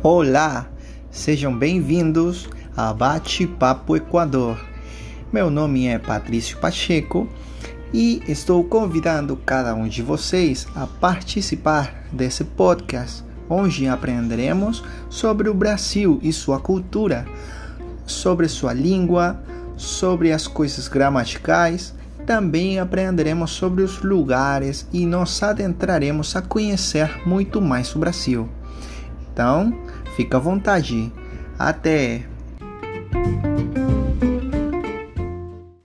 Olá, sejam bem-vindos a Bate-Papo Equador. Meu nome é Patrício Pacheco e estou convidando cada um de vocês a participar desse podcast, onde aprenderemos sobre o Brasil e sua cultura, sobre sua língua, sobre as coisas gramaticais. Também aprenderemos sobre os lugares e nos adentraremos a conhecer muito mais o Brasil. Então, fica à vontade. Até!